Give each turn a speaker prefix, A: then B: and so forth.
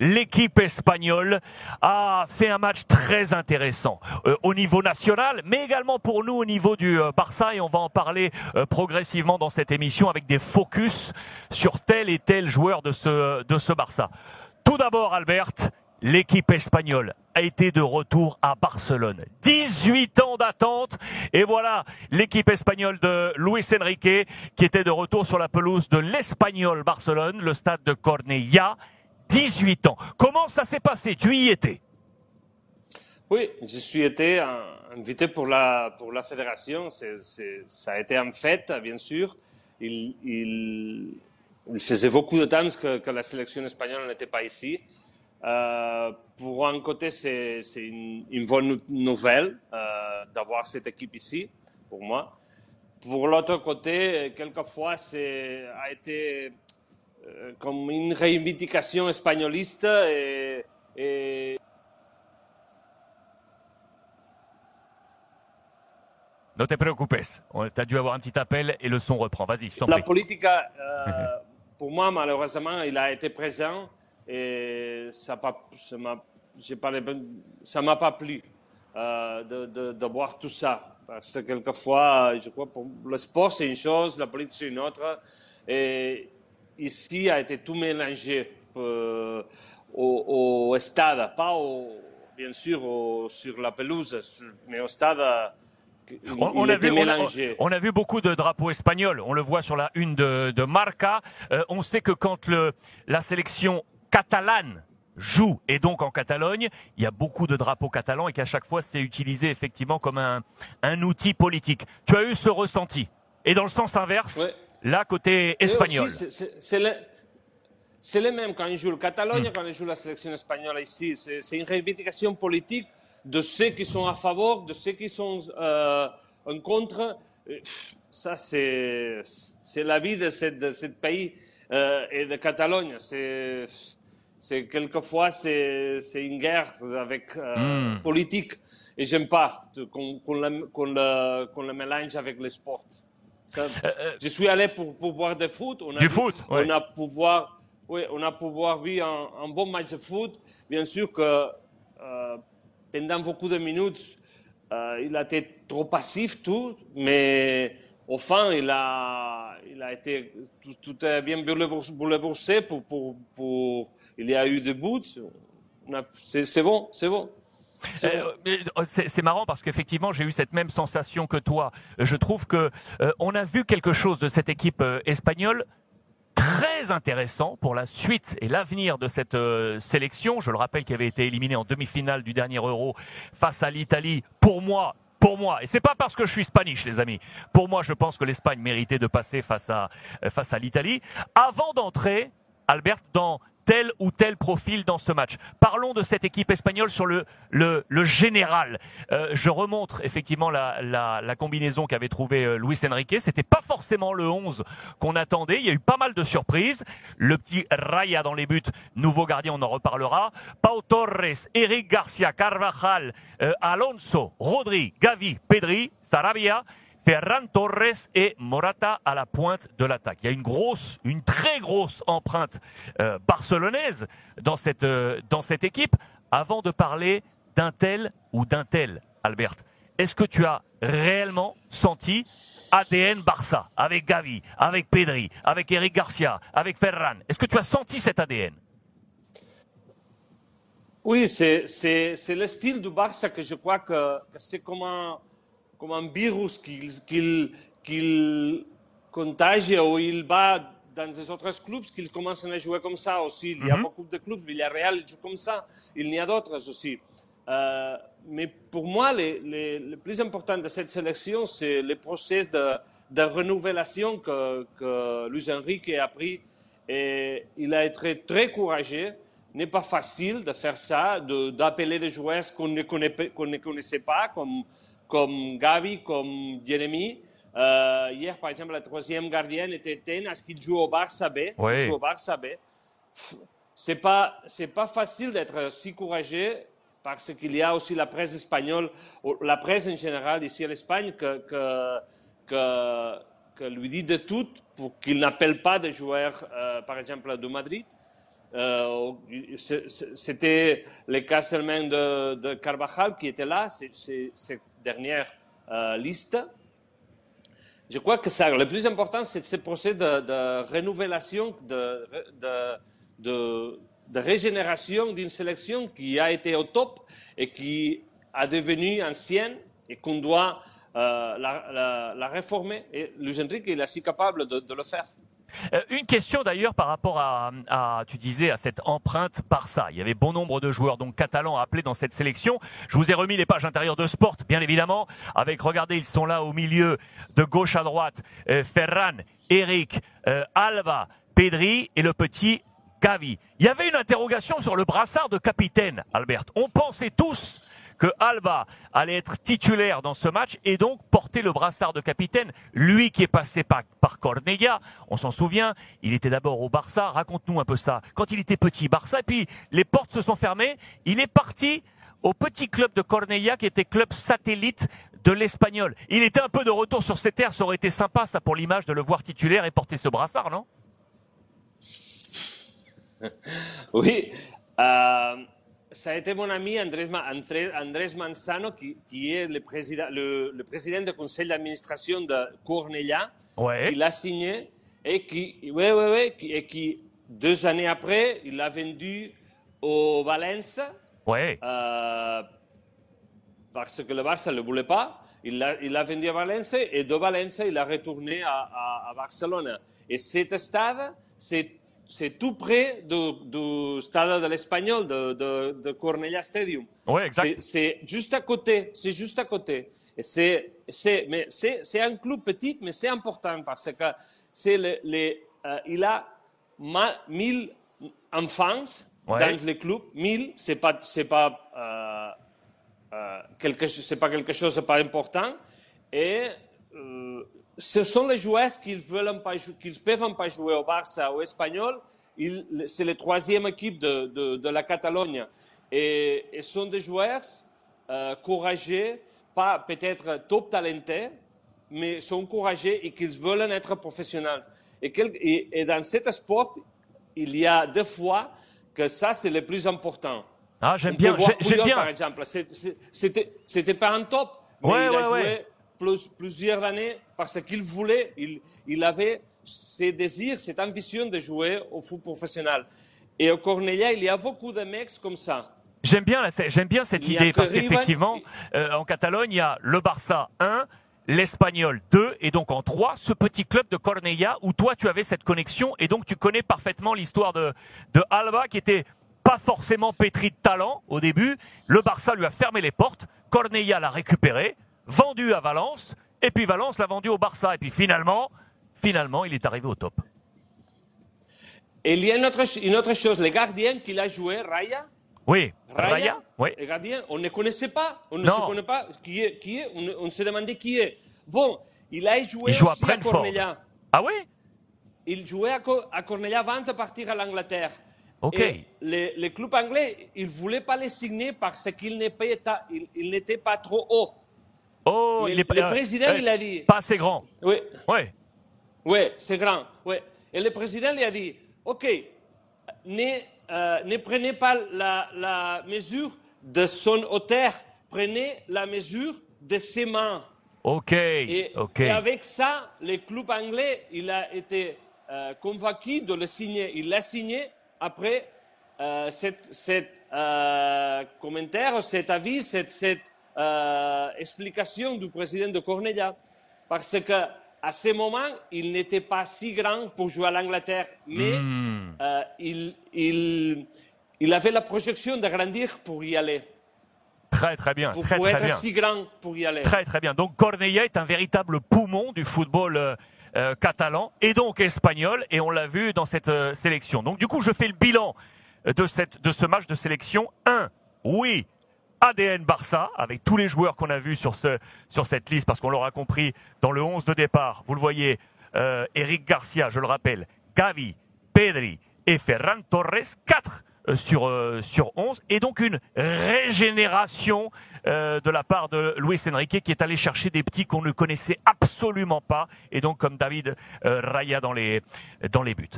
A: l'équipe espagnole a fait un match très intéressant euh, au niveau national, mais également pour nous au niveau du euh, Barça, et on va en parler euh, progressivement dans cette émission avec des focus sur tel et tel joueur de ce, de ce Barça. Tout d'abord, Albert, l'équipe espagnole a été de retour à Barcelone. 18 ans d'attente et voilà l'équipe espagnole de Luis Enrique qui était de retour sur la pelouse de l'Espagnol Barcelone, le stade de Cornellà. 18 ans. Comment ça s'est passé? Tu y étais?
B: Oui, je suis été invité pour la, pour la fédération. Ça a été en fête, bien sûr. Il, il, faisait beaucoup de temps que, que la sélection espagnole n'était pas ici. Euh, pour un côté, c'est une, une, bonne nouvelle euh, d'avoir cette équipe ici, pour moi. Pour l'autre côté, quelquefois, c'est a été comme une reivindication espagnoliste et, et
A: Ne te préoccupes, tu as dû avoir un petit appel et le son reprend. Vas-y, je t'en
B: La
A: prie.
B: politique, euh, pour moi, malheureusement, il a été présent et ça ça m'a, pas m'a plu euh, de, de, de, voir tout ça. Parce que quelquefois, je crois, pour le sport c'est une chose, la politique c'est une autre. Et ici a été tout mélangé euh, au, au, stade, pas au, bien sûr au, sur la pelouse, mais au stade. Il,
A: on, on,
B: il
A: a vu, on, a,
B: mélangé.
A: on, a, vu, beaucoup de drapeaux espagnols. On le voit sur la une de, de Marca. Euh, on sait que quand le, la sélection catalane joue et donc en Catalogne, il y a beaucoup de drapeaux catalans et qu'à chaque fois c'est utilisé effectivement comme un, un, outil politique. Tu as eu ce ressenti? Et dans le sens inverse,
B: ouais.
A: Là côté espagnol.
B: C'est le même quand ils jouent le Catalogne, mmh. quand ils jouent la sélection espagnole ici. C'est une revendication politique de ceux qui sont à favor, de ceux qui sont euh, en contre. Ça, c'est la vie de ce pays euh, et de Catalogne. C'est quelquefois c'est une guerre avec euh, mmh. politique et j'aime pas qu'on qu le, qu le, qu le, mélange avec le sport. Ça, euh, je suis allé pour, pour voir du foot. On a
A: du
B: vu,
A: foot,
B: on a pouvoir, oui, on a pouvoir vu un, un, bon match de foot. Bien sûr que euh, pendant beaucoup de minutes, euh, il a été trop passif tout, mais au fin, il a, il a été tout, tout est bien bouleversé pour, pour, pour il y a eu des buts. C'est bon, c'est bon.
A: C'est euh, marrant parce qu'effectivement j'ai eu cette même sensation que toi. Je trouve que euh, on a vu quelque chose de cette équipe euh, espagnole très intéressant pour la suite et l'avenir de cette sélection. Je le rappelle qui avait été éliminé en demi-finale du dernier Euro face à l'Italie. Pour moi, pour moi, et c'est pas parce que je suis spanish, les amis. Pour moi, je pense que l'Espagne méritait de passer face à face à l'Italie. Avant d'entrer, Albert, dans tel ou tel profil dans ce match. Parlons de cette équipe espagnole sur le, général. Euh, je remontre effectivement la, combinaison qu'avait trouvé euh, Luis Enrique. C'était pas forcément le 11 qu'on attendait. Il y a eu pas mal de surprises. Le petit Raya dans les buts, nouveau gardien, on en reparlera. Pau Torres, Eric Garcia, Carvajal, euh, Alonso, Rodri, Gavi, Pedri, Sarabia. Ferran Torres et Morata à la pointe de l'attaque. Il y a une grosse, une très grosse empreinte euh, barcelonaise dans cette, euh, dans cette équipe. Avant de parler d'un tel ou d'un tel, Albert, est-ce que tu as réellement senti ADN Barça avec Gavi, avec Pedri, avec Eric Garcia, avec Ferran? Est-ce que tu as senti cet ADN
B: Oui, c'est le style du Barça que je crois que, que c'est comme un comme un virus qu'il qu qu contagie ou il va dans les autres clubs qu'ils commencent à jouer comme ça aussi. Il y a beaucoup de clubs, Villarreal joue comme ça, il y a d'autres aussi. Euh, mais pour moi, le, le, le, plus important de cette sélection, c'est le processus de, de renouvellement que, que Luis Enrique a pris. Et il a été très courageux. N'est pas facile de faire ça, d'appeler de, des joueurs qu'on ne, qu ne connaissait pas, comme comme Gavi, comme. Euh, hier, par exemple, la troisième gardienne était Ten, est-ce qu'il joue au Barça B
A: oui.
B: Il joue au Barça B. C'est pas, c'est pas facile d'être si courageux parce qu'il y a aussi la presse espagnole, la presse en général ici en Espagne, que, que, que, que lui dit de tout pour qu'il n'appelle pas des joueurs, euh, par exemple, de Madrid. Euh, c'était le cas seulement de, de, Carvajal qui était là, cette dernière euh, liste. Je crois que le plus important, c'est ce procès de, de renouvellation, de, régénération d'une sélection qui a été au top et qui a devenu ancienne et qu'on doit euh, la, réformer. Et Luis Enrique, est si capable de le faire.
A: Euh, une question d'ailleurs par rapport à, tu disais, à cette empreinte Barça. Il y avait bon nombre de joueurs donc catalans appelés dans cette sélection. Je vous ai remis les pages intérieures de Sport, bien évidemment, avec, regardez, ils sont là au milieu, de gauche à droite, euh, Ferran, Eric, euh, Alba, Pedri et le petit Gavi. Il y avait une interrogation sur le brassard de capitaine, Albert. On pensait tous que Alba allait être titulaire dans ce match et donc porter le brassard de capitaine. Lui qui est passé par, par Cornella, on s'en souvient, il était d'abord au Barça. Raconte-nous un peu ça. Quand il était petit, Barça, et puis les portes se sont fermées, il est parti au petit club de Cornella qui était club satellite de l'Espagnol. Il était un peu de retour sur ses terres, ça aurait été sympa ça pour l'image de le voir titulaire et porter ce brassard, non?
B: Oui. Euh, ça a été mon ami Andrés, Andrés Manzano, qui, qui est le président, le, le président du conseil d'administration de Cornellà,
A: ouais.
B: qui l'a signé et qui, ouais, ouais, qui, et qui, deux années après, il l'a vendu au Valence. Euh, parce que le Barça ne le voulait pas. Il l'a, il l'a vendu à Valence et de Valence, il l'a retourné à, à, à Barcelone. Et cet stade, c'est c'est tout près du, du stade de l'Espagnol, de, de, de, Cornellà Stadium.
A: Oui, exact.
B: C'est juste à côté, c'est juste à côté. C'est, un club petit, mais c'est important parce que c'est le, les, euh, il a 1000 enfants ouais. dans le club. 1000, c'est pas, c'est pas, euh, euh, quelque, pas quelque chose de pas important. Et ce sont les joueurs qui ne peuvent pas jouer au Barça ou au Espagnol. C'est la troisième équipe de, de, de la Catalogne. Et, et, sont des joueurs euh, courageux, pas peut-être top talentés, mais sont courageux et qu'ils veulent être professionnels. Et, quel, et, et, dans cet sport, il y a deux fois que ça, c'est le plus important.
A: Ah, j'aime bien. J'aime bien.
B: Par exemple, c'était pas un top, mais
A: ouais,
B: il a
A: ouais,
B: joué
A: ouais
B: plus, plusieurs années parce qu'il voulait, il, il avait ce désir, cette ambition de jouer au foot professionnel. Et au Cornellà, il y a beaucoup de mecs comme ça.
A: J'aime bien, j'aime bien cette idée parce qu'effectivement, euh, en Catalogne, il y a le Barça 1, l'Espagnol 2 et donc en 3, ce petit club de Cornellà où toi tu avais cette connexion et donc tu connais parfaitement l'histoire de, de Alba qui était pas forcément pétri de talent au début. Le Barça lui a fermé les portes, Cornellà l'a récupéré, vendu à Valence, et puis Valence l'a vendu au Barça. Et puis finalement, finalement, il est arrivé au top.
B: Et il y a une autre, une autre chose, le gardien qu'il a joué, Raya?
A: Oui,
B: Raya,
A: Raya oui.
B: le gardien, on ne connaissait pas, on ne
A: Non.
B: se connaît pas qui est, qui est on, on se demandait qui est. Bon, il a joué
A: Il joue à
B: aussi à.
A: Ah oui?
B: Il jouait à, à Cornellà avant de partir à l'Angleterre.
A: Ok.
B: Et le, club anglais, il ne voulait pas le signer parce qu'il n'était pas, il, il n'était pas trop haut.
A: Oh,
B: Le-
A: il est pas-
B: le président,
A: euh,
B: il a dit-
A: Pas assez grand.
B: Oui,
A: Oui.
B: oui, c'est grand. Oui. Et le président lui a dit, OK, ne, euh, ne prenez pas la, la mesure de son hauteur, prenez la mesure de ses mains.
A: Ok.
B: Et, et avec ça, le club anglais, il a été euh, convaincu de le signer. Il l'a signé après euh, cette euh, commentaire, cet avis, cette, cette euh, explication du président de Cornellà. Parce que à ce moment, il n'était pas si grand pour jouer à l'Angleterre, mais
A: Hmm.
B: euh, il, il, il avait la projection de grandir pour y aller,
A: Très très bien.
B: pour,
A: très
B: pour
A: très
B: être
A: bien.
B: si grand pour y aller.
A: Très très bien. Donc Cornellà est un véritable poumon du football euh, euh, catalan et donc espagnol et on l'a vu dans cette euh, sélection. Donc du coup, je fais le bilan de cette de ce match de sélection 1. Oui, ADN Barça avec tous les joueurs qu'on a vus sur ce sur cette liste parce qu'on l'aura compris dans le 11 de départ. Vous le voyez euh, Eric Garcia, je le rappelle, Gavi, Pedri et Ferran Torres 4 euh, sur euh, sur 11 et donc une régénération euh, de la part de Luis Enrique qui est allé chercher des petits qu'on ne connaissait absolument pas et donc comme David euh, Raya dans les dans les buts.